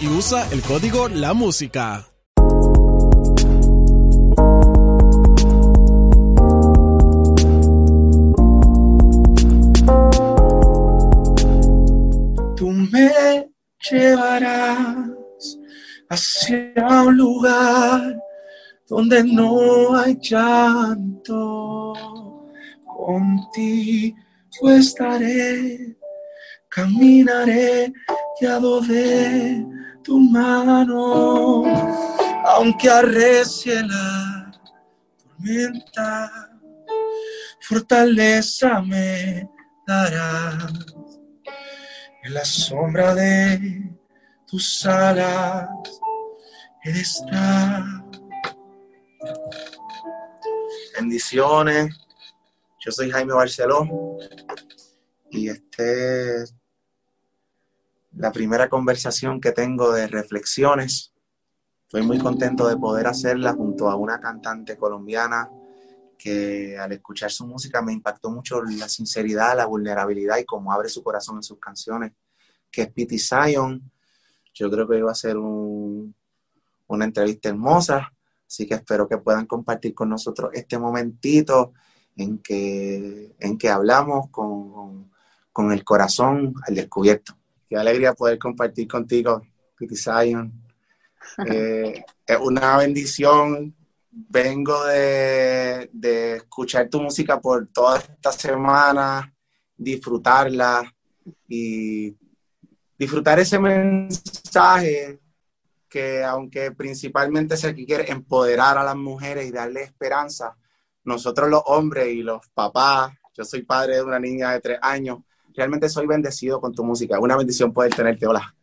Y usa el código La Música. Tú me llevarás hacia un lugar donde no hay llanto. Contigo estaré, caminaré guiado de tu mano, aunque arrecie la tormenta, fortaleza me darás en la sombra de tus alas he. Bendiciones. Yo soy Jaime Barceló y este es la primera conversación que tengo de reflexiones. Estoy muy contento de poder hacerla junto a una cantante colombiana que al escuchar su música me impactó mucho la sinceridad, la vulnerabilidad y cómo abre su corazón en sus canciones, que es Pity Zion. Yo creo que iba a ser un, una entrevista hermosa, así que espero que puedan compartir con nosotros este momentito en que, en que hablamos con, con el corazón al descubierto. Qué alegría poder compartir contigo, Pity Zion. Eh, es una bendición vengo de, escuchar tu música por toda esta semana, disfrutarla y disfrutar ese mensaje que aunque principalmente se quiere empoderar a las mujeres y darle esperanza, nosotros los hombres y los papás, yo soy padre de una niña de tres años, realmente soy bendecido con tu música. Una bendición poder tenerte. Hola.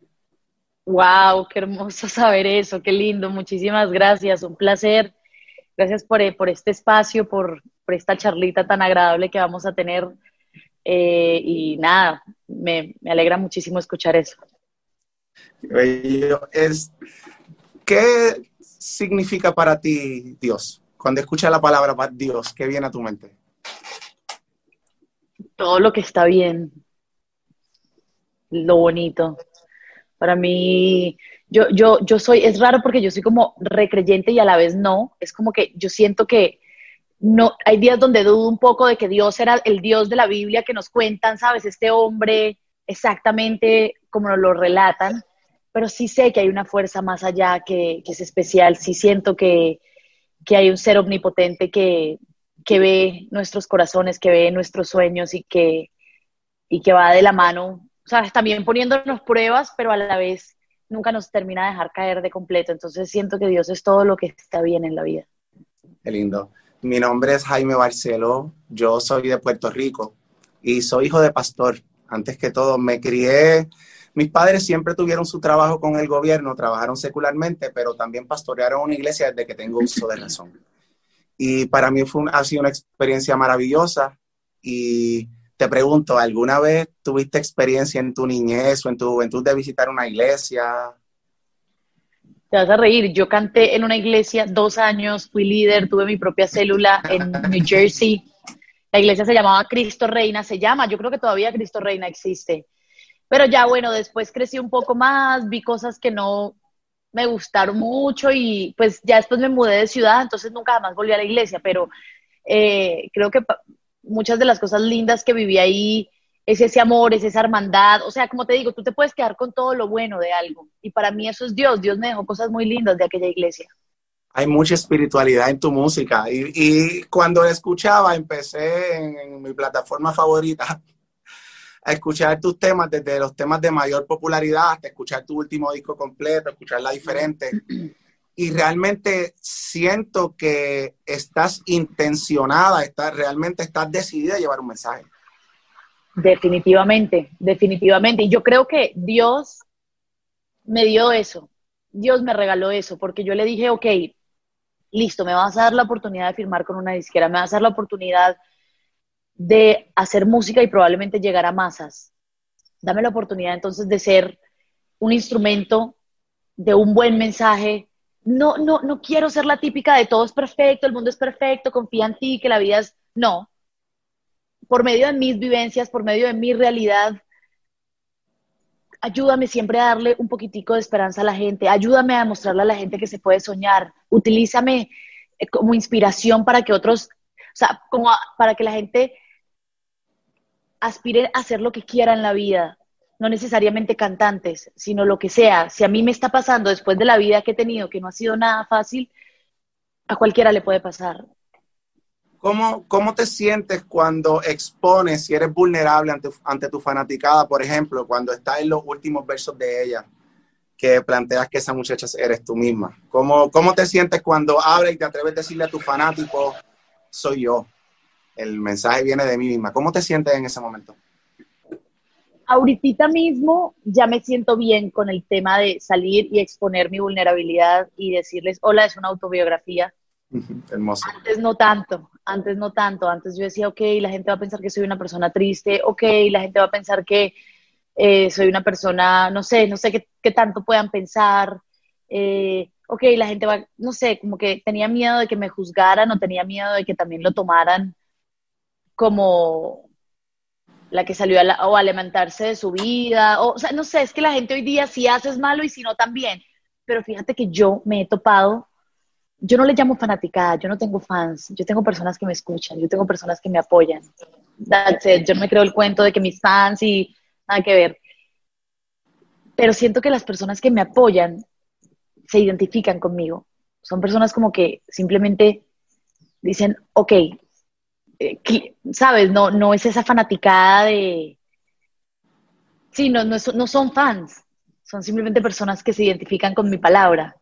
Wow, qué hermoso saber eso, qué lindo. Muchísimas gracias, un placer Gracias por, por este espacio, por, por, esta charlita tan agradable que vamos a tener. Eh, y nada, me, me, alegra muchísimo escuchar eso. Es, ¿Qué significa para ti Dios? Cuando escuchas la palabra Dios, ¿qué viene a tu mente? Todo lo que está bien, lo bonito. Para mí, yo, yo, yo soy, es raro porque yo soy como recreyente y a la vez no. Es como que yo siento que no, hay días donde dudo un poco de que Dios era el Dios de la Biblia que nos cuentan, ¿sabes? Este hombre exactamente como nos lo relatan, pero sí sé que hay una fuerza más allá que, que es especial, sí siento que, que, hay un ser omnipotente que, que ve nuestros corazones, que ve nuestros sueños y que, y que va de la mano, ¿sabes? También poniéndonos pruebas, pero a la vez nunca nos termina de dejar caer de completo. Entonces siento que Dios es todo lo que está bien en la vida. Qué lindo. Mi nombre es Jaime Barceló, yo soy de Puerto Rico y soy hijo de pastor. Antes que todo, me crié, mis padres siempre tuvieron su trabajo con el gobierno, trabajaron secularmente, pero también pastorearon una iglesia desde que tengo uso de razón. Y para mí fue ha sido una experiencia maravillosa y te pregunto, ¿alguna vez tuviste experiencia en tu niñez o en tu juventud de visitar una iglesia? Te vas a reír, yo canté en una iglesia dos años, fui líder, tuve mi propia célula en New Jersey. La iglesia se llamaba Cristo Reina, se llama, yo creo que todavía Cristo Reina existe. Pero ya bueno, después crecí un poco más, vi cosas que no me gustaron mucho y pues ya después me mudé de ciudad, entonces nunca más volví a la iglesia, pero eh, creo que muchas de las cosas lindas que viví ahí es ese amor, es esa hermandad. O sea, como te digo, tú te puedes quedar con todo lo bueno de algo. Y para mí eso es Dios. Dios me dejó cosas muy lindas de aquella iglesia. Hay mucha espiritualidad en tu música. Y, cuando escuchaba, empecé en, mi plataforma favorita a escuchar tus temas, desde los temas de mayor popularidad hasta escuchar tu último disco completo, escucharla diferente. Y realmente siento que estás intencionada, estás, realmente estás decidida a llevar un mensaje. Definitivamente, definitivamente. Y yo creo que Dios me dio eso. Dios me regaló eso, porque yo le dije, ok, listo, me vas a dar la oportunidad de firmar con una disquera, me vas a dar la oportunidad de hacer música y probablemente llegar a masas. Dame la oportunidad entonces de ser un instrumento de un buen mensaje. No, no, no quiero ser la típica de todo es perfecto, el mundo es perfecto, confía en ti, que la vida es. No, por medio de mis vivencias, por medio de mi realidad, ayúdame siempre a darle un poquitico de esperanza a la gente, ayúdame a mostrarle a la gente que se puede soñar, utilízame eh, como inspiración para que otros, o sea, como para que la gente aspire a hacer lo que quiera en la vida, no necesariamente cantantes, sino lo que sea. Si a mí me está pasando después de la vida que he tenido, que no ha sido nada fácil, a cualquiera le puede pasar. ¿Cómo, ¿Cómo te sientes cuando expones, si eres vulnerable ante, ante tu fanaticada, por ejemplo, cuando estás en los últimos versos de ella, que planteas que esa muchacha eres tú misma? ¿Cómo, cómo te sientes cuando abres y te atreves a decirle a tu fanático, soy yo? El mensaje viene de mí misma. ¿Cómo te sientes en ese momento? Ahorita mismo ya me siento bien con el tema de salir y exponer mi vulnerabilidad y decirles, hola, es una autobiografía Hermoso. Antes no tanto, antes no tanto. Antes yo decía, ok, la gente va a pensar que soy una persona triste, ok, la gente va a pensar que eh, soy una persona, no sé, no sé qué, tanto puedan pensar. Eh, ok, la gente va, no sé, como que tenía miedo de que me juzgaran o tenía miedo de que también lo tomaran como la que salió a o a alimentarse de su vida, o, o sea, no sé, es que la gente hoy día sí haces malo y si no también, pero fíjate que yo me he topado yo no le llamo fanaticada, yo no tengo fans, yo tengo personas que me escuchan, yo tengo personas que me apoyan. Yo no me creo el cuento de que mis fans y nada que ver. Pero siento que las personas que me apoyan se identifican conmigo. Son personas como que simplemente dicen, ok, ¿sabes? No, no es esa fanaticada de... Sí, no, no, no son fans, son simplemente personas que se identifican con mi palabra.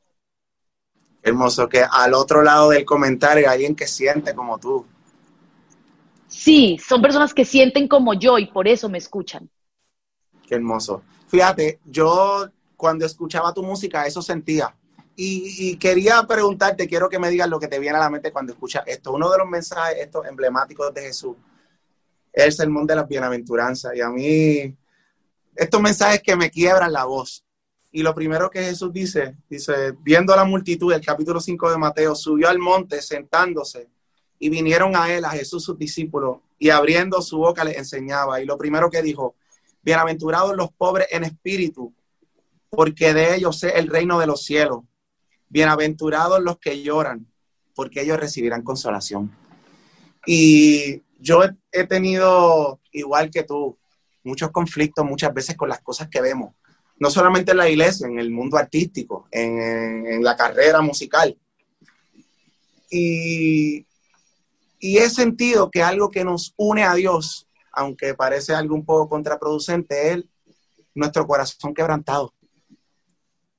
Hermoso, que al otro lado del comentario hay alguien que siente como tú. Sí, son personas que sienten como yo y por eso me escuchan. Qué hermoso. Fíjate, yo cuando escuchaba tu música eso sentía. Y, quería preguntarte, quiero que me digas lo que te viene a la mente cuando escuchas esto. Uno de los mensajes estos emblemáticos de Jesús es el sermón de las bienaventuranzas. Y a mí, estos mensajes que me quiebran la voz. Y lo primero que Jesús dice, dice, viendo a la multitud, el capítulo 5 de Mateo, subió al monte sentándose y vinieron a él, a Jesús, sus discípulos, y abriendo su boca les enseñaba. Y lo primero que dijo, bienaventurados los pobres en espíritu, porque de ellos es el reino de los cielos. Bienaventurados los que lloran, porque ellos recibirán consolación. Y yo he tenido, igual que tú, muchos conflictos muchas veces con las cosas que vemos no solamente en la iglesia, en el mundo artístico, en, la carrera musical. Y, y he sentido que algo que nos une a Dios, aunque parece algo un poco contraproducente, es nuestro corazón quebrantado.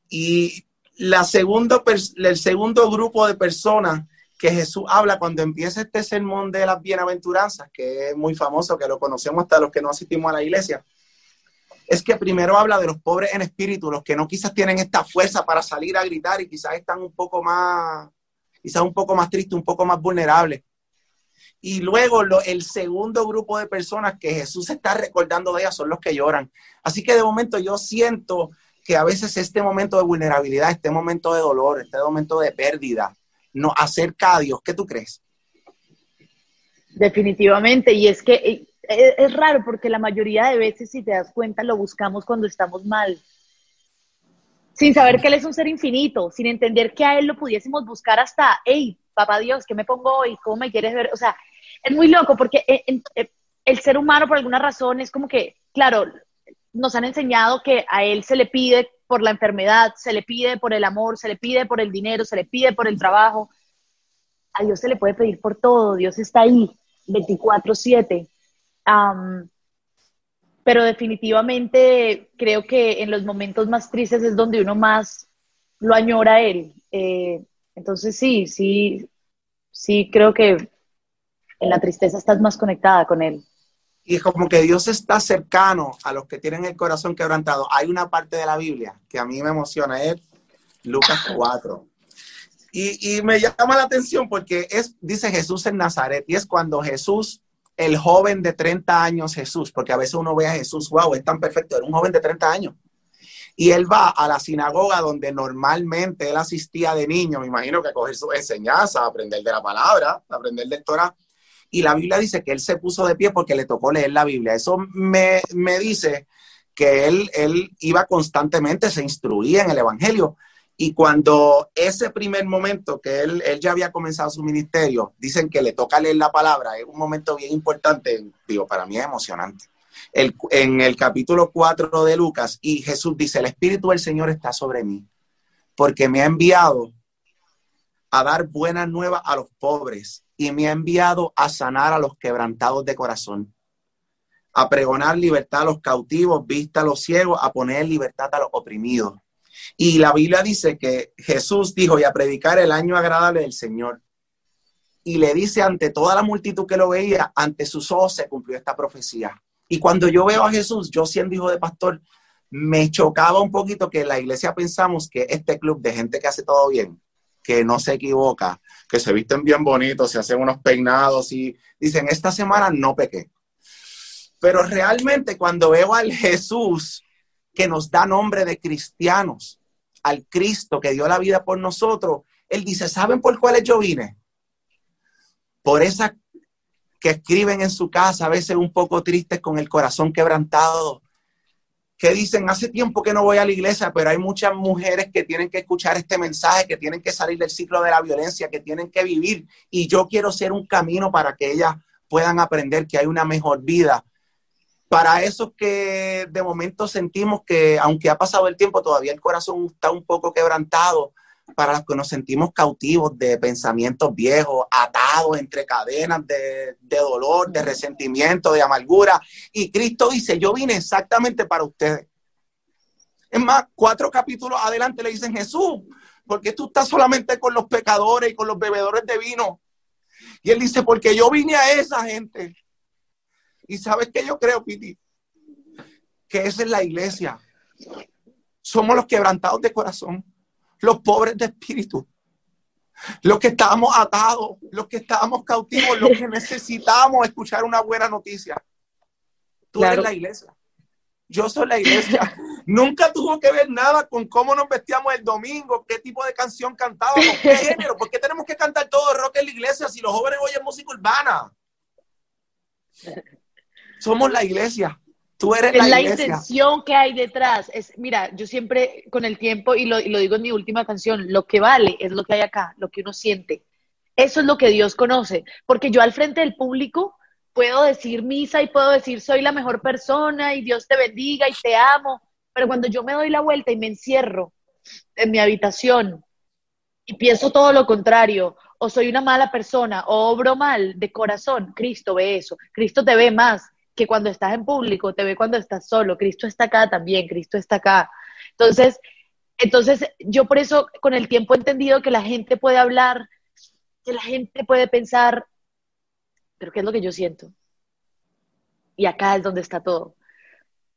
Y la segundo, el segundo grupo de personas que Jesús habla cuando empieza este sermón de las bienaventuranzas, que es muy famoso, que lo conocemos hasta los que no asistimos a la iglesia, es que primero habla de los pobres en espíritu, los que no quizás tienen esta fuerza para salir a gritar y quizás están un poco más, quizás un poco más tristes, un poco más vulnerables. Y luego el segundo grupo de personas que Jesús está recordando de ellas son los que lloran. Así que de momento yo siento que a veces este momento de vulnerabilidad, este momento de dolor, este momento de pérdida, nos acerca a Dios. ¿Qué tú crees? Definitivamente, y es que es, raro porque la mayoría de veces, si te das cuenta, lo buscamos cuando estamos mal. Sin saber que Él es un ser infinito, sin entender que a Él lo pudiésemos buscar hasta, hey, papá Dios, ¿qué me pongo hoy? ¿Cómo me quieres ver? O sea, es muy loco porque eh, eh, el ser humano por alguna razón es como que, claro, nos han enseñado que a él se le pide por la enfermedad, se le pide por el amor, se le pide por el dinero, se le pide por el trabajo. A Dios se le puede pedir por todo, Dios está ahí 24/7. pero definitivamente creo que en los momentos más tristes es donde uno más lo añora a Él. Eh, entonces sí, sí, sí creo que en la tristeza estás más conectada con Él. Y es como que Dios está cercano a los que tienen el corazón quebrantado. Hay una parte de la Biblia que a mí me emociona, es Lucas 4. Y, y, me llama la atención porque es, dice Jesús en Nazaret, y es cuando Jesús, el joven de 30 años Jesús, porque a veces uno ve a Jesús, wow, es tan perfecto, era un joven de 30 años. Y él va a la sinagoga donde normalmente él asistía de niño, me imagino que a coger su enseñanza, a aprender de la palabra, aprender de Torah. Y la Biblia dice que él se puso de pie porque le tocó leer la Biblia. Eso me, me dice que él, él iba constantemente, se instruía en el Evangelio. Y cuando ese primer momento que él, él, ya había comenzado su ministerio, dicen que le toca leer la palabra, es un momento bien importante, digo, para mí es emocionante. El, en el capítulo 4 de Lucas, y Jesús dice, el Espíritu del Señor está sobre mí, porque me ha enviado a dar buenas nuevas a los pobres y me ha enviado a sanar a los quebrantados de corazón, a pregonar libertad a los cautivos, vista a los ciegos, a poner libertad a los oprimidos. Y la Biblia dice que Jesús dijo, y a predicar el año agradable del Señor. Y le dice ante toda la multitud que lo veía, ante sus ojos se cumplió esta profecía. Y cuando yo veo a Jesús, yo siendo hijo de pastor, me chocaba un poquito que en la iglesia pensamos que este club de gente que hace todo bien, que no se equivoca, que se visten bien bonitos, se hacen unos peinados y dicen, esta semana no pequé. Pero realmente cuando veo al Jesús que nos da nombre de cristianos, al Cristo que dio la vida por nosotros, Él dice, ¿saben por cuáles yo vine? Por esa que escriben en su casa, a veces un poco tristes con el corazón quebrantado, que dicen, hace tiempo que no voy a la iglesia, pero hay muchas mujeres que tienen que escuchar este mensaje, que tienen que salir del ciclo de la violencia, que tienen que vivir. Y yo quiero ser un camino para que ellas puedan aprender que hay una mejor vida. Para esos que de momento sentimos que, aunque ha pasado el tiempo, todavía el corazón está un poco quebrantado, para los que nos sentimos cautivos de pensamientos viejos, atados entre cadenas de, dolor, de resentimiento, de amargura. Y Cristo dice, yo vine exactamente para ustedes. Es más, cuatro capítulos adelante le dicen, Jesús, porque tú estás solamente con los pecadores y con los bebedores de vino? Y él dice, porque yo vine a esa gente. Y sabes que yo creo, Piti, que esa es la iglesia. Somos los quebrantados de corazón los pobres de espíritu, los que estábamos atados, los que estábamos cautivos, los que necesitamos escuchar una buena noticia. Tú eres la iglesia. Yo soy la iglesia. Nunca tuvo que ver nada con cómo nos vestíamos el domingo, qué tipo de canción cantábamos, qué género. ¿Por qué tenemos que cantar todo rock en la iglesia si los jóvenes oyen música urbana? Somos la iglesia. Tú eres la, intención que hay detrás. Es, mira, yo siempre con el tiempo, y lo, y lo digo en mi última canción, lo que vale es lo que hay acá, lo que uno siente. Eso es lo que Dios conoce. Porque yo al frente del público puedo decir misa y puedo decir soy la mejor persona y Dios te bendiga y te amo. Pero cuando yo me doy la vuelta y me encierro en mi habitación y pienso todo lo contrario, o soy una mala persona, o obro mal de corazón, Cristo ve eso. Cristo te ve más que cuando estás en público, te ve cuando estás solo. Cristo está acá también, Cristo está acá. Entonces, entonces yo por eso con el tiempo he entendido que la gente puede hablar, que la gente puede pensar, pero ¿qué es lo que yo siento? Y acá es donde está todo.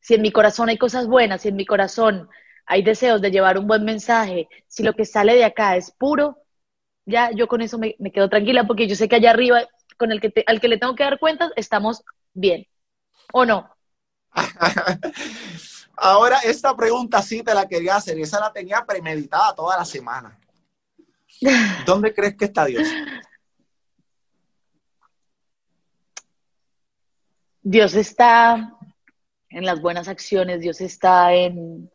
Si en mi corazón hay cosas buenas, si en mi corazón hay deseos de llevar un buen mensaje, si lo que sale de acá es puro, ya yo con eso me, quedo tranquila porque yo sé que allá arriba, con el que al que le tengo que dar cuentas, estamos bien. ¿O no? Ahora, esta pregunta sí te la quería hacer y esa la tenía premeditada toda la semana. ¿Dónde crees que está Dios? Dios está en las buenas acciones, Dios está en,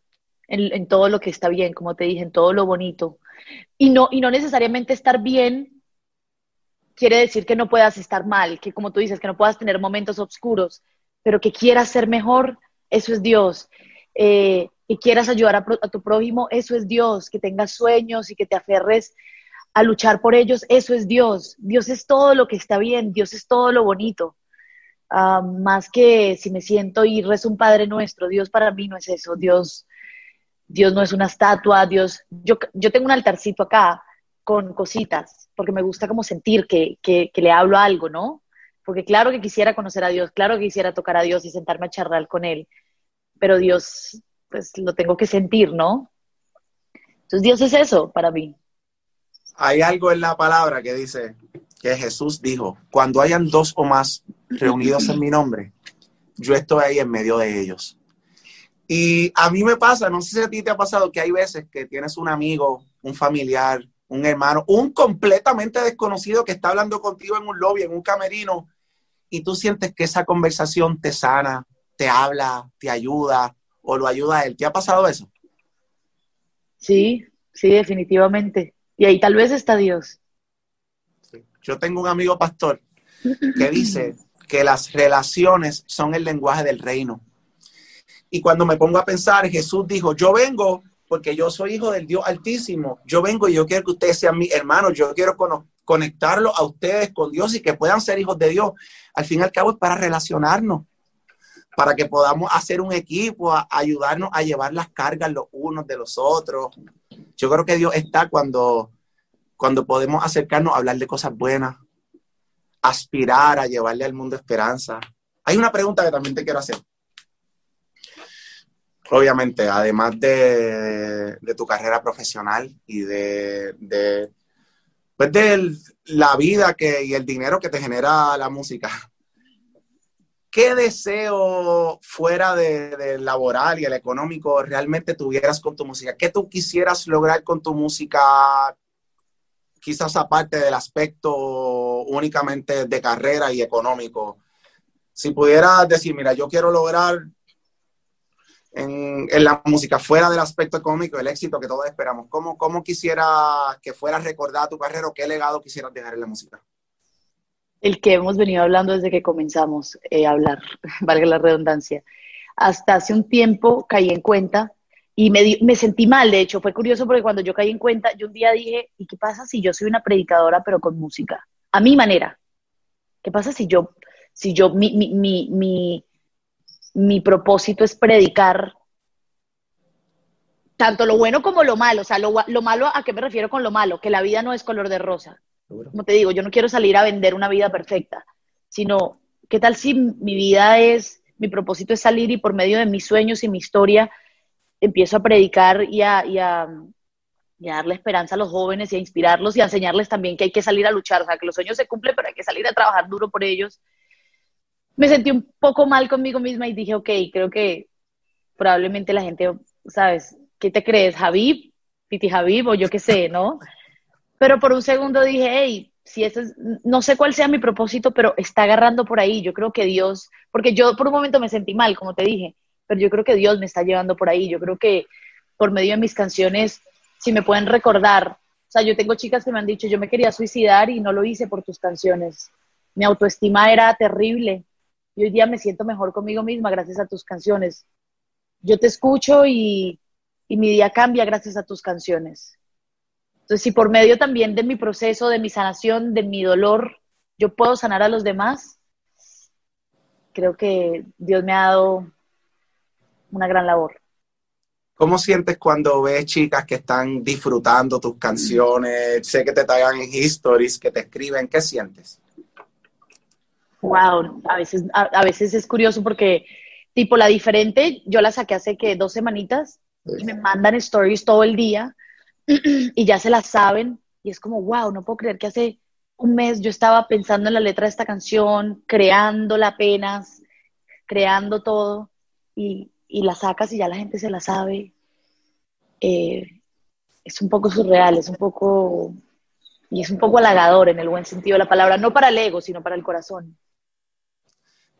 en, todo lo que está bien, como te dije, en todo lo bonito. Y no, y no necesariamente estar bien quiere decir que no puedas estar mal, que como tú dices, que no puedas tener momentos oscuros, pero que quieras ser mejor, eso es Dios. Eh, que quieras ayudar a, a, tu prójimo, eso es Dios. Que tengas sueños y que te aferres a luchar por ellos, eso es Dios. Dios es todo lo que está bien, Dios es todo lo bonito. Uh, más que si me siento y rezo un Padre Nuestro, Dios para mí no es eso, Dios, Dios no es una estatua, Dios, yo, yo tengo un altarcito acá con cositas, porque me gusta como sentir que, que, que le hablo algo, ¿no? Porque claro que quisiera conocer a Dios, claro que quisiera tocar a Dios y sentarme a charlar con Él, pero Dios, pues lo tengo que sentir, ¿no? Entonces Dios es eso para mí. Hay algo en la palabra que dice que Jesús dijo, cuando hayan dos o más reunidos en mi nombre, yo estoy ahí en medio de ellos. Y a mí me pasa, no sé si a ti te ha pasado que hay veces que tienes un amigo, un familiar, un hermano, un completamente desconocido que está hablando contigo en un lobby, en un camerino, y tú sientes que esa conversación te sana, te habla, te ayuda o lo ayuda a él. ¿Te ha pasado eso? Sí, sí, definitivamente. Y ahí tal vez está Dios. Yo tengo un amigo pastor que dice que las relaciones son el lenguaje del reino. Y cuando me pongo a pensar, Jesús dijo, yo vengo porque yo soy hijo del Dios Altísimo. Yo vengo y yo quiero que ustedes sean mis hermanos. Yo quiero conectarlos a ustedes con Dios y que puedan ser hijos de Dios. Al fin y al cabo es para relacionarnos, para que podamos hacer un equipo, ayudarnos a llevar las cargas los unos de los otros. Yo creo que Dios está cuando, cuando podemos acercarnos a hablar de cosas buenas, aspirar a llevarle al mundo esperanza. Hay una pregunta que también te quiero hacer obviamente, además de, tu carrera profesional y de, de, pues de la vida que, y el dinero que te genera la música, ¿qué deseo fuera del de laboral y el económico realmente tuvieras con tu música? ¿Qué tú quisieras lograr con tu música? Quizás aparte del aspecto únicamente de carrera y económico. Si pudieras decir, mira, yo quiero lograr en, la música, fuera del aspecto económico, el éxito que todos esperamos. ¿Cómo, cómo quisiera que fuera recordada tu carrera o qué legado quisieras dejar en la música? El que hemos venido hablando desde que comenzamos eh, a hablar, valga la redundancia. Hasta hace un tiempo caí en cuenta y me, me sentí mal, de hecho, fue curioso porque cuando yo caí en cuenta, yo un día dije, ¿y qué pasa si yo soy una predicadora pero con música? A mi manera. ¿Qué pasa si yo, si yo, mi, mi, mi mi propósito es predicar tanto lo bueno como lo malo. O sea, lo, malo, ¿a qué me refiero con lo malo? Que la vida no es color de rosa. Como te digo, yo no quiero salir a vender una vida perfecta, sino, ¿qué tal si mi vida es, mi propósito es salir y por medio de mis sueños y mi historia empiezo a predicar y a, y a, y a darle esperanza a los jóvenes y a inspirarlos y a enseñarles también que hay que salir a luchar, o sea, que los sueños se cumplen, pero hay que salir a trabajar duro por ellos me sentí un poco mal conmigo misma y dije, ok, creo que probablemente la gente, ¿sabes? ¿Qué te crees? ¿Javib? ¿Piti Javib? O yo qué sé, ¿no? Pero por un segundo dije, hey, si eso es, no sé cuál sea mi propósito, pero está agarrando por ahí. Yo creo que Dios, porque yo por un momento me sentí mal, como te dije, pero yo creo que Dios me está llevando por ahí. Yo creo que por medio de mis canciones, si me pueden recordar, o sea, yo tengo chicas que me han dicho, yo me quería suicidar y no lo hice por tus canciones. Mi autoestima era terrible y hoy día me siento mejor conmigo misma gracias a tus canciones. Yo te escucho y, mi día cambia gracias a tus canciones. Entonces, si por medio también de mi proceso, de mi sanación, de mi dolor, yo puedo sanar a los demás, creo que Dios me ha dado una gran labor. ¿Cómo sientes cuando ves chicas que están disfrutando tus canciones? Sé que te tagan en histories, que te escriben. ¿Qué sientes? Wow, a veces, a, veces es curioso porque, tipo, la diferente, yo la saqué hace que dos semanitas y me mandan stories todo el día y ya se las saben y es como, wow, no puedo creer que hace un mes yo estaba pensando en la letra de esta canción, creándola apenas, creando todo y, y la sacas y ya la gente se la sabe. Eh, es un poco surreal, es un poco, y es un poco halagador en el buen sentido de la palabra, no para el ego, sino para el corazón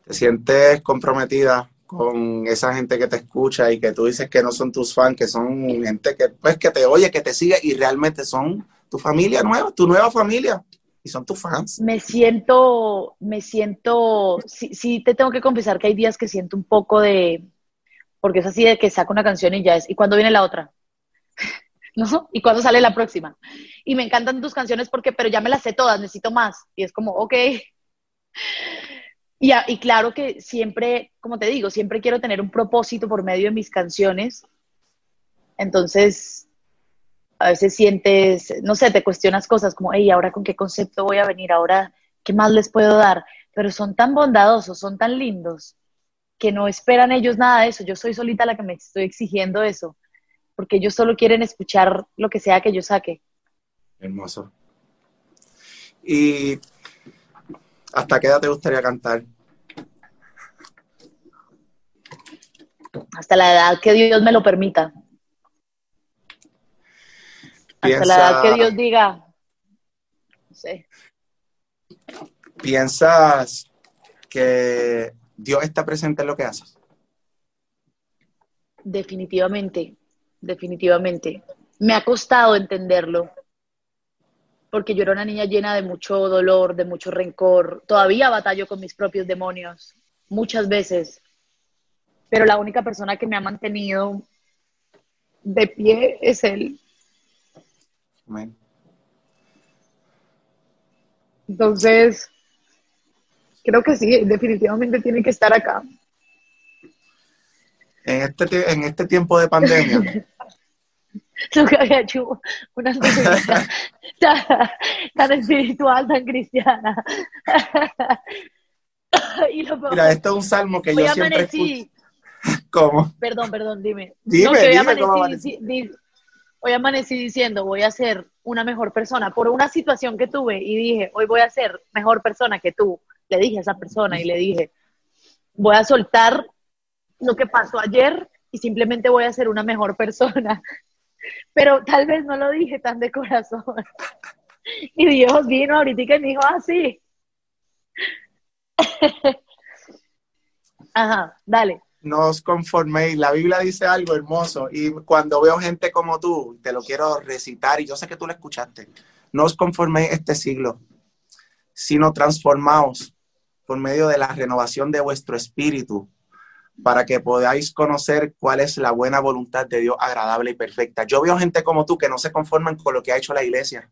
te sientes comprometida con esa gente que te escucha y que tú dices que no son tus fans, que son gente que, pues, que te oye, que te sigue y realmente son tu familia nueva, tu nueva familia. y son tus fans. Me siento, me siento, sí, sí te tengo que confesar que hay días que siento un poco de, porque es así de que saco una canción y ya es, ¿y cuándo viene la otra? ¿No? ¿Y cuándo sale la próxima? Y me encantan tus canciones porque, pero ya me las sé todas, necesito más. Y es como, ok. Y, y claro que siempre, como te digo, siempre quiero tener un propósito por medio de mis canciones. Entonces, a veces sientes, no sé, te cuestionas cosas como, hey, ¿ahora con qué concepto voy a venir? ¿Ahora qué más les puedo dar? Pero son tan bondadosos, son tan lindos, que no esperan ellos nada de eso. Yo soy solita la que me estoy exigiendo eso, porque ellos solo quieren escuchar lo que sea que yo saque. Hermoso. ¿Y hasta qué edad te gustaría cantar? Hasta la edad que Dios me lo permita. Hasta la edad que Dios diga. No sé. ¿Piensas que Dios está presente en lo que haces? Definitivamente, definitivamente. Me ha costado entenderlo, porque yo era una niña llena de mucho dolor, de mucho rencor. Todavía batallo con mis propios demonios, muchas veces. Pero la única persona que me ha mantenido de pie es Él. Entonces, creo que sí, definitivamente tiene que estar acá. En este, en este tiempo de pandemia. Nunca había hecho una tan, tan espiritual, tan cristiana. Mira, esto es un salmo que yo siempre escucho. ¿Cómo? Perdón, perdón, dime. Dime, dime cómo hoy amanecí diciendo, voy a ser una mejor persona por una situación que tuve y dije, hoy voy a ser mejor persona que tú. Le dije a esa persona y le dije, voy a soltar lo que pasó ayer y simplemente voy a ser una mejor persona. Pero tal vez no lo dije tan de corazón. Y Dios vino ahorita y me dijo así. Ajá, dale no os conforméis. La Biblia dice algo hermoso y cuando veo gente como tú, te lo quiero recitar y yo sé que tú lo escuchaste. No os conforméis este siglo, sino transformaos por medio de la renovación de vuestro espíritu para que podáis conocer cuál es la buena voluntad de Dios agradable y perfecta. Yo veo gente como tú que no se conforman con lo que ha hecho la iglesia,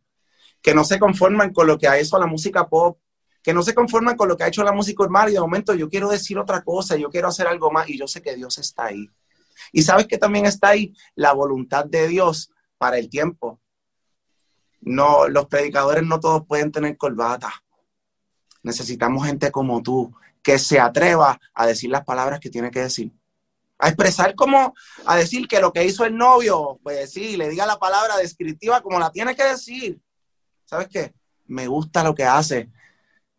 que no se conforman con lo que ha hecho la música pop, que no se conforman con lo que ha hecho la música urbana y de momento yo quiero decir otra cosa, yo quiero hacer algo más y yo sé que Dios está ahí. Y sabes que también está ahí la voluntad de Dios para el tiempo. No, los predicadores no todos pueden tener corbata. Necesitamos gente como tú que se atreva a decir las palabras que tiene que decir. A expresar como, a decir que lo que hizo el novio, pues sí, le diga la palabra descriptiva como la tiene que decir. ¿Sabes qué? Me gusta lo que hace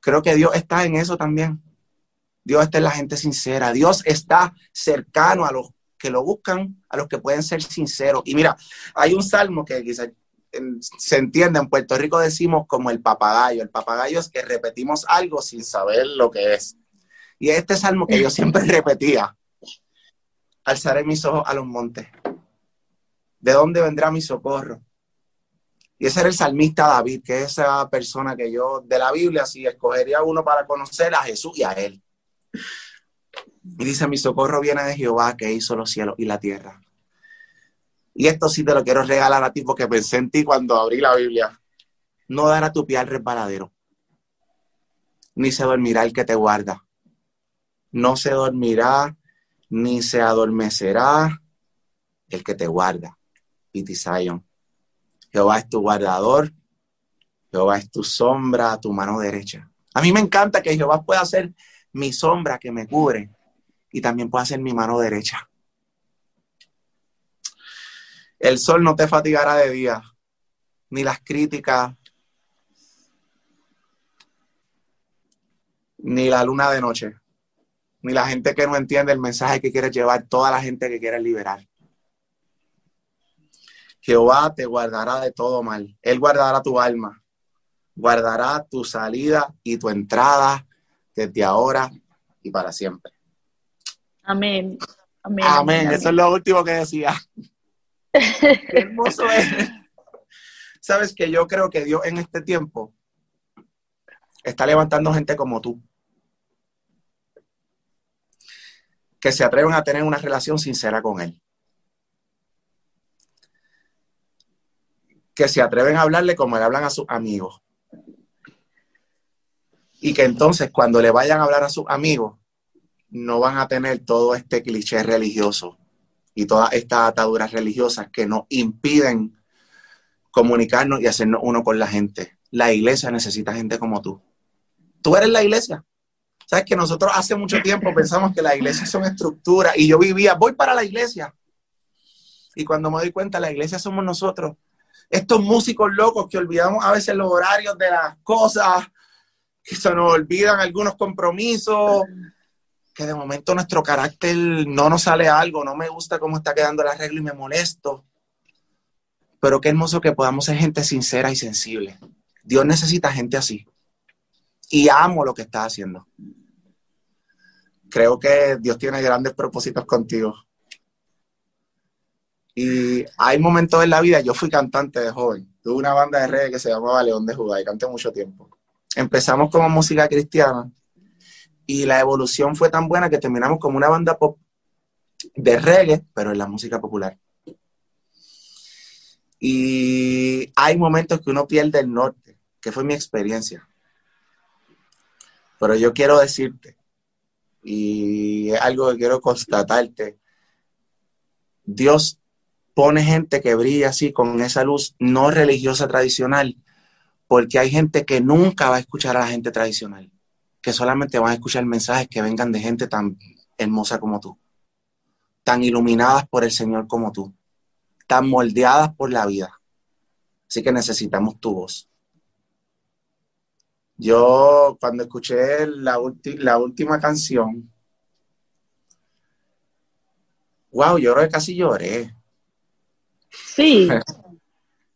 Creo que Dios está en eso también. Dios está en la gente sincera. Dios está cercano a los que lo buscan, a los que pueden ser sinceros. Y mira, hay un salmo que quizás se entiende, en Puerto Rico decimos como el papagayo. El papagayo es que repetimos algo sin saber lo que es. Y este salmo que yo siempre repetía, alzaré mis ojos a los montes. ¿De dónde vendrá mi socorro? Y ese era el salmista David, que es esa persona que yo, de la Biblia, si escogería uno para conocer a Jesús y a él. Y dice, mi socorro viene de Jehová, que hizo los cielos y la tierra. Y esto sí te lo quiero regalar a ti porque pensé en ti cuando abrí la Biblia. No dará tu pie al resbaladero, ni se dormirá el que te guarda. No se dormirá, ni se adormecerá el que te guarda. Piti Zion. Jehová es tu guardador, Jehová es tu sombra, tu mano derecha. A mí me encanta que Jehová pueda ser mi sombra que me cubre y también pueda ser mi mano derecha. El sol no te fatigará de día, ni las críticas, ni la luna de noche, ni la gente que no entiende el mensaje que quieres llevar, toda la gente que quieres liberar. Jehová te guardará de todo mal. Él guardará tu alma, guardará tu salida y tu entrada desde ahora y para siempre. Amén. Amén. Amén. Eso es lo último que decía. Qué hermoso es. Sabes que yo creo que Dios en este tiempo está levantando gente como tú. Que se atreven a tener una relación sincera con Él. Que se atreven a hablarle como le hablan a sus amigos. Y que entonces cuando le vayan a hablar a sus amigos, no van a tener todo este cliché religioso y todas estas ataduras religiosas que nos impiden comunicarnos y hacernos uno con la gente. La iglesia necesita gente como tú. Tú eres la iglesia. Sabes que nosotros hace mucho tiempo pensamos que la iglesia son estructuras y yo vivía, voy para la iglesia. Y cuando me doy cuenta, la iglesia somos nosotros. Estos músicos locos que olvidamos a veces los horarios de las cosas, que se nos olvidan algunos compromisos, que de momento nuestro carácter no nos sale algo, no me gusta cómo está quedando el arreglo y me molesto. Pero qué hermoso que podamos ser gente sincera y sensible. Dios necesita gente así. Y amo lo que estás haciendo. Creo que Dios tiene grandes propósitos contigo. Y hay momentos en la vida, yo fui cantante de joven. Tuve una banda de reggae que se llamaba León de Judá y canté mucho tiempo. Empezamos como música cristiana y la evolución fue tan buena que terminamos como una banda pop de reggae, pero en la música popular. Y hay momentos que uno pierde el norte, que fue mi experiencia. Pero yo quiero decirte, y es algo que quiero constatarte, Dios pone gente que brilla así con esa luz no religiosa tradicional, porque hay gente que nunca va a escuchar a la gente tradicional, que solamente van a escuchar mensajes que vengan de gente tan hermosa como tú, tan iluminadas por el Señor como tú, tan moldeadas por la vida. Así que necesitamos tu voz. Yo cuando escuché la, la última canción, wow, yo creo que casi lloré. Sí.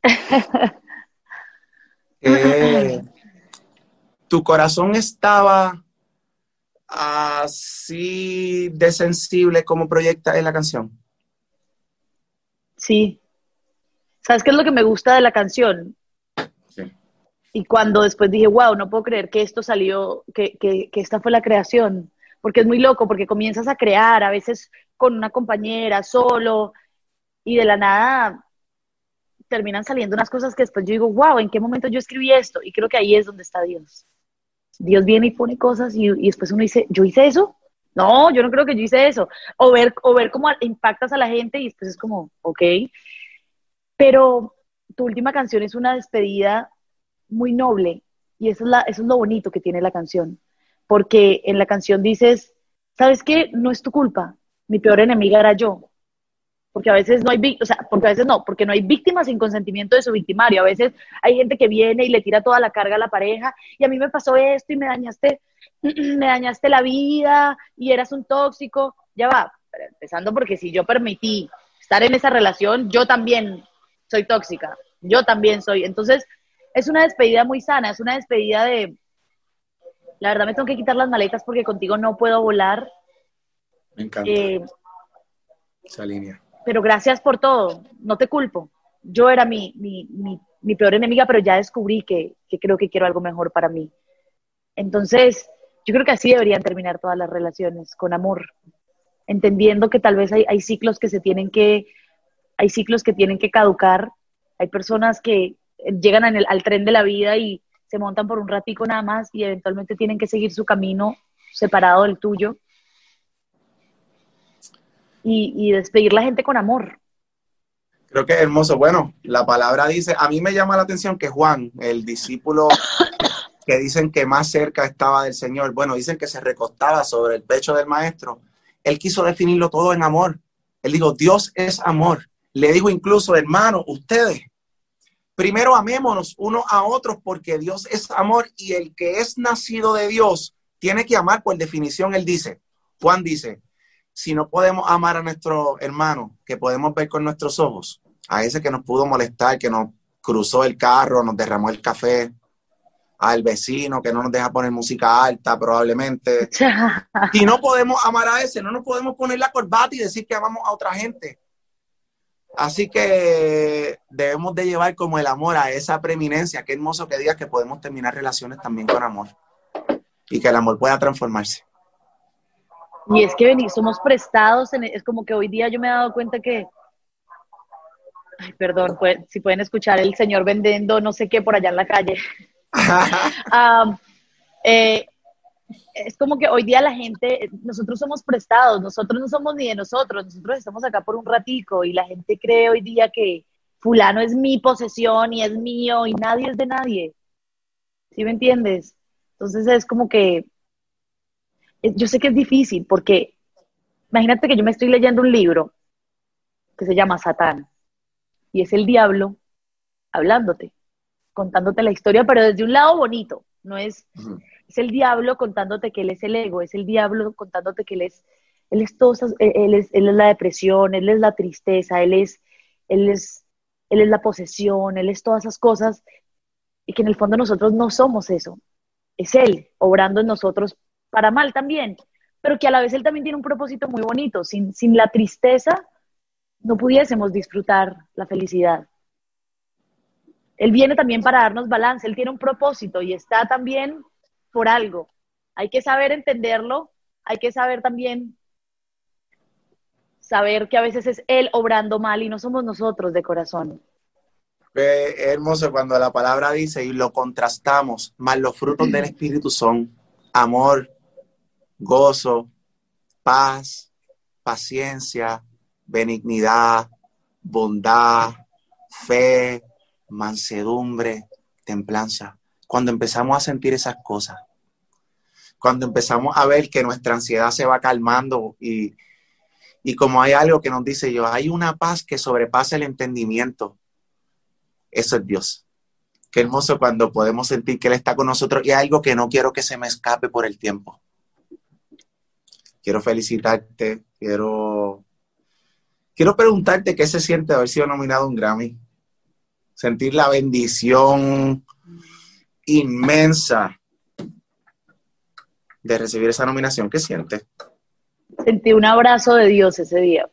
Eh, tu corazón estaba así de sensible como proyecta en la canción. Sí. ¿Sabes qué es lo que me gusta de la canción? Y cuando después dije, wow, no puedo creer que esto salió, que, que, que esta fue la creación, porque es muy loco, porque comienzas a crear, a veces con una compañera, solo, y de la nada terminan saliendo unas cosas que después yo digo, wow, ¿en qué momento yo escribí esto? Y creo que ahí es donde está Dios. Dios viene y pone cosas y, y después uno dice, ¿yo hice eso? No, yo no creo que yo hice eso. O ver, o ver cómo impactas a la gente y después es como, ok. Pero tu última canción es una despedida muy noble y eso es, la, eso es lo bonito que tiene la canción, porque en la canción dices, ¿sabes qué? No es tu culpa, mi peor enemiga era yo, porque a veces no hay, o sea, porque a veces no, porque no hay víctimas sin consentimiento de su victimario, a veces hay gente que viene y le tira toda la carga a la pareja y a mí me pasó esto y me dañaste, me dañaste la vida y eras un tóxico, ya va, empezando porque si yo permití estar en esa relación, yo también soy tóxica, yo también soy, entonces es una despedida muy sana, es una despedida de, la verdad me tengo que quitar las maletas porque contigo no puedo volar. Me encanta. Eh, esa línea. Pero gracias por todo, no te culpo. Yo era mi, mi, mi, mi peor enemiga, pero ya descubrí que, que, creo que quiero algo mejor para mí. Entonces, yo creo que así deberían terminar todas las relaciones, con amor, entendiendo que tal vez hay, hay ciclos que se tienen que, hay ciclos que tienen que caducar, hay personas que, llegan al tren de la vida y se montan por un ratico nada más y eventualmente tienen que seguir su camino separado del tuyo. Y, despedir la gente con amor. Creo que es hermoso. Bueno, la palabra dice, a mí me llama la atención que Juan, el discípulo que dicen que más cerca estaba del Señor, bueno, dicen que se recostaba sobre el pecho del maestro, él quiso definirlo todo en amor. Él dijo, Dios es amor. Le dijo incluso, hermano, ustedes Primero amémonos unos a otros porque Dios es amor y el que es nacido de Dios tiene que amar por definición. Él dice, Juan dice, si no podemos amar a nuestro hermano que podemos ver con nuestros ojos, a ese que nos pudo molestar, que nos cruzó el carro, nos derramó el café, al vecino que no nos deja poner música alta probablemente. Si no podemos amar a ese, no nos podemos poner la corbata y decir que amamos a otra gente. Así que debemos de llevar como el amor a esa preeminencia. Qué hermoso que digas que podemos terminar relaciones también con amor y que el amor pueda transformarse. Y es que venir, somos prestados, es como que hoy día yo me he dado cuenta que, ay, perdón, si pueden escuchar el señor vendiendo no sé qué por allá en la calle. Eh, es como que hoy día la gente, nosotros somos prestados, nosotros no somos ni de nosotros, nosotros estamos acá por un ratico y la gente cree hoy día que fulano es mi posesión y es mío y nadie es de nadie. ¿Sí me entiendes? Entonces es como que yo sé que es difícil porque imagínate que yo me estoy leyendo un libro que se llama Satán y es el diablo hablándote, contándote la historia, pero desde un lado bonito, no es, es el diablo contándote que él es el ego, es el diablo contándote que él es, él es, todo, él es, él es la depresión, él es la tristeza, él es, él es, él es la posesión, él es todas esas cosas y que en el fondo nosotros no somos eso, es él obrando en nosotros para mal también, pero que a la vez él también tiene un propósito muy bonito. Sin, sin la tristeza no pudiésemos disfrutar la felicidad. Él viene también para darnos balance, él tiene un propósito y está también por algo. Hay que saber entenderlo, hay que saber también saber que a veces es él obrando mal y no somos nosotros de corazón. Hermoso cuando la palabra dice y lo contrastamos, más los frutos del Espíritu son amor, gozo, paz, paciencia, benignidad, bondad, fe, mansedumbre, templanza. Cuando empezamos a sentir esas cosas, cuando empezamos a ver que nuestra ansiedad se va calmando y, y como hay algo que nos dice yo, hay una paz que sobrepasa el entendimiento, eso es Dios. Qué hermoso cuando podemos sentir que Él está con nosotros y algo que no quiero que se me escape por el tiempo quiero felicitarte, quiero, quiero preguntarte qué se siente haber sido nominado a un Grammy. Sentir la bendición inmensa de recibir esa nominación. ¿Qué sientes? Sentí un abrazo de Dios ese día.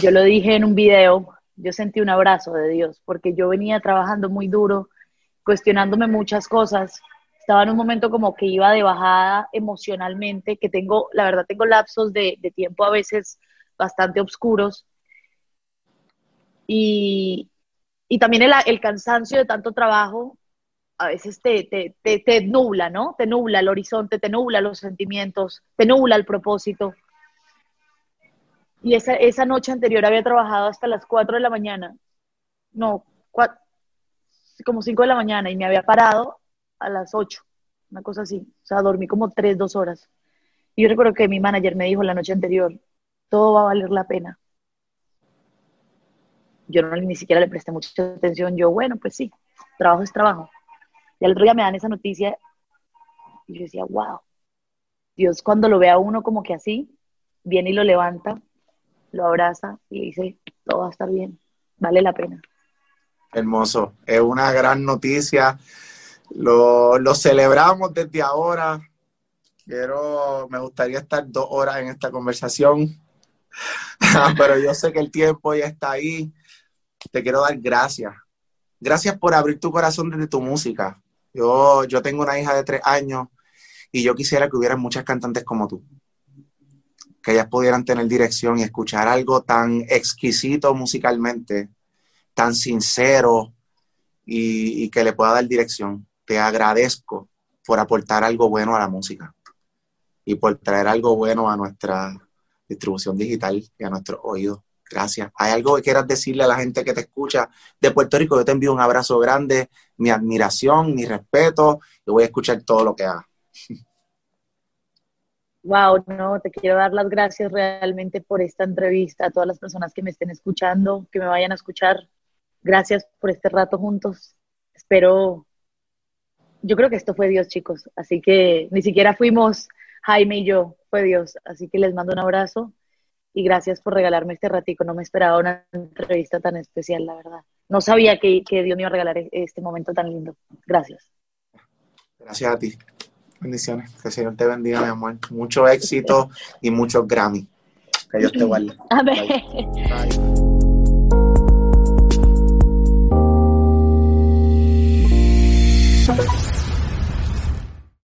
Yo lo dije en un video, yo sentí un abrazo de Dios porque yo venía trabajando muy duro, cuestionándome muchas cosas estaba en un momento como que iba de bajada emocionalmente, que tengo, la verdad tengo lapsos de, tiempo a veces bastante oscuros. Y, también el, cansancio de tanto trabajo a veces te, te, nubla, ¿no? Te nubla el horizonte, te nubla los sentimientos, te nubla el propósito. Y esa, esa noche anterior había trabajado hasta las 4 de la mañana, no, como 5 de la mañana, y me había parado a las 8, una cosa así. O sea, dormí como 3, 2 horas. Y yo recuerdo que mi manager me dijo la noche anterior, todo va a valer la pena. Yo no, ni siquiera le presté mucha atención. Yo, bueno, pues sí, trabajo es trabajo. Y al otro día me dan esa noticia y yo decía, wow, Dios cuando lo ve uno como que así, viene y lo levanta, lo abraza y le dice, todo va a estar bien, vale la pena. Hermoso, es una gran noticia. Lo, celebramos desde ahora. Quiero, me gustaría estar dos horas en esta conversación, pero yo sé que el tiempo ya está ahí. Te quiero dar gracias. Gracias por abrir tu corazón desde tu música. Yo, yo tengo una hija de tres años y yo quisiera que hubieran muchas cantantes como tú. Que ellas pudieran tener dirección y escuchar algo tan exquisito musicalmente, tan sincero y que le pueda dar dirección te agradezco por aportar algo bueno a la música y por traer algo bueno a nuestra distribución digital y a nuestros oídos. Gracias. ¿Hay algo que quieras decirle a la gente que te escucha de Puerto Rico? Yo te envío un abrazo grande, mi admiración, mi respeto, y voy a escuchar todo lo que hagas. Wow, no, te quiero dar las gracias realmente por esta entrevista, a todas las personas que me estén escuchando, que me vayan a escuchar. Gracias por este rato juntos. Espero yo creo que esto fue Dios, chicos. Así que ni siquiera fuimos Jaime y yo, fue Dios. Así que les mando un abrazo y gracias por regalarme este ratico. No me esperaba una entrevista tan especial, la verdad. No sabía que, que Dios me iba a regalar este momento tan lindo. Gracias. Gracias a ti. Bendiciones. Que el Señor te bendiga, mi amor. Mucho éxito y muchos Grammy. Que Dios te guarde. Amén.